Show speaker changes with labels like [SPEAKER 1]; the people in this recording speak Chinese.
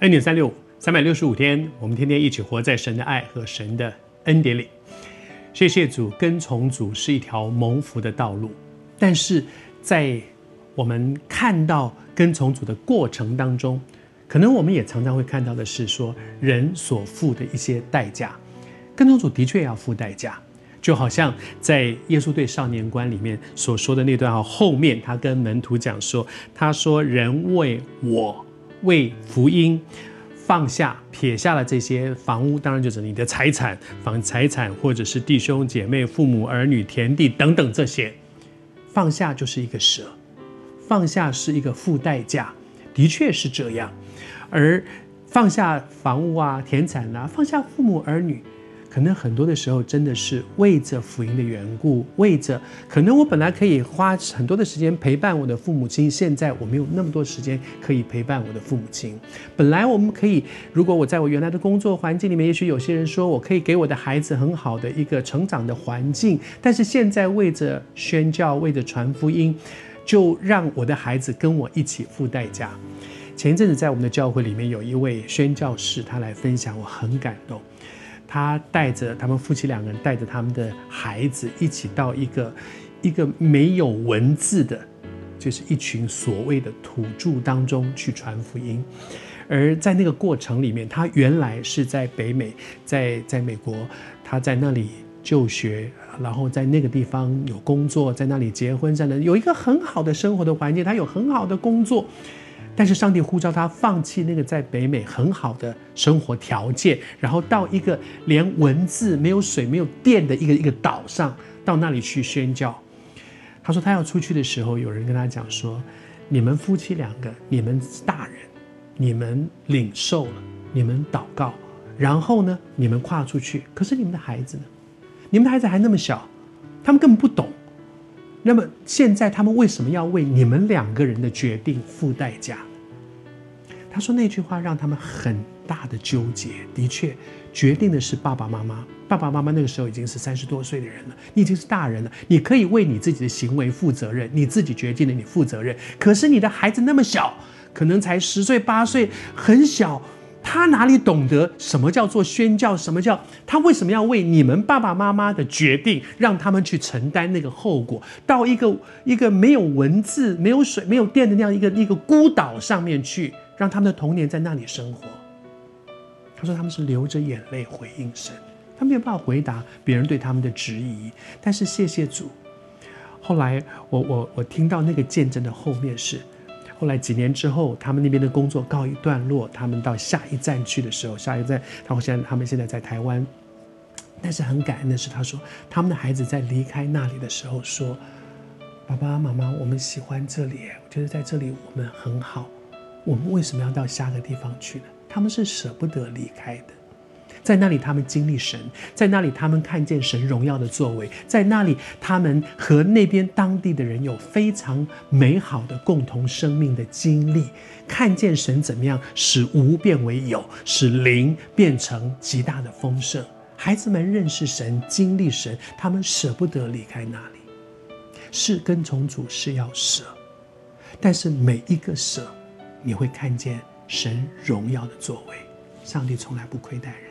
[SPEAKER 1] 恩典三六五，三百六十五天，我们天天一起活在神的爱和神的恩典里。谢谢主，跟从主是一条蒙福的道路。但是在我们看到跟从主的过程当中，可能我们也常常会看到的是说人所付的一些代价。跟从主的确要付代价，就好像在耶稣对少年官里面所说的那段话后面，他跟门徒讲说：“他说人为我。”为福音放下、撇下了这些房屋，当然就是你的财产、房财产，或者是弟兄姐妹、父母儿女、田地等等这些，放下就是一个舍，放下是一个付代价，的确是这样。而放下房屋啊、田产啊，放下父母儿女。可能很多的时候真的是为着福音的缘故，为着可能我本来可以花很多的时间陪伴我的父母亲，现在我没有那么多时间可以陪伴我的父母亲。本来我们可以，如果我在我原来的工作环境里面，也许有些人说我可以给我的孩子很好的一个成长的环境，但是现在为着宣教，为着传福音，就让我的孩子跟我一起付代价。前一阵子在我们的教会里面有一位宣教士，他来分享，我很感动。他带着他们夫妻两个人，带着他们的孩子一起到一个一个没有文字的，就是一群所谓的土著当中去传福音。而在那个过程里面，他原来是在北美，在在美国，他在那里就学，然后在那个地方有工作，在那里结婚，在那有一个很好的生活的环境，他有很好的工作。但是上帝呼召他放弃那个在北美很好的生活条件，然后到一个连文字没有水没有电的一个一个岛上，到那里去宣教。他说他要出去的时候，有人跟他讲说：“你们夫妻两个，你们大人，你们领受了，你们祷告，然后呢，你们跨出去。可是你们的孩子呢？你们的孩子还那么小，他们根本不懂。”那么现在他们为什么要为你们两个人的决定付代价？他说那句话让他们很大的纠结。的确，决定的是爸爸妈妈。爸爸妈妈那个时候已经是三十多岁的人了，你已经是大人了，你可以为你自己的行为负责任，你自己决定了，你负责任。可是你的孩子那么小，可能才十岁八岁，很小。他哪里懂得什么叫做宣教？什么叫他为什么要为你们爸爸妈妈的决定让他们去承担那个后果？到一个一个没有文字、没有水、没有电的那样一个一个孤岛上面去，让他们的童年在那里生活。他说他们是流着眼泪回应神，他没有办法回答别人对他们的质疑。但是谢谢主，后来我我我听到那个见证的后面是。后来几年之后，他们那边的工作告一段落，他们到下一站去的时候，下一站，他们现在他们现在在台湾，但是很感恩的是，他说他们的孩子在离开那里的时候说：“爸爸妈妈，我们喜欢这里，我觉得在这里我们很好，我们为什么要到下个地方去呢？”他们是舍不得离开的。在那里，他们经历神；在那里，他们看见神荣耀的作为；在那里，他们和那边当地的人有非常美好的共同生命的经历，看见神怎么样使无变为有，使零变成极大的丰盛。孩子们认识神，经历神，他们舍不得离开那里。是跟从主是要舍，但是每一个舍，你会看见神荣耀的作为。上帝从来不亏待人。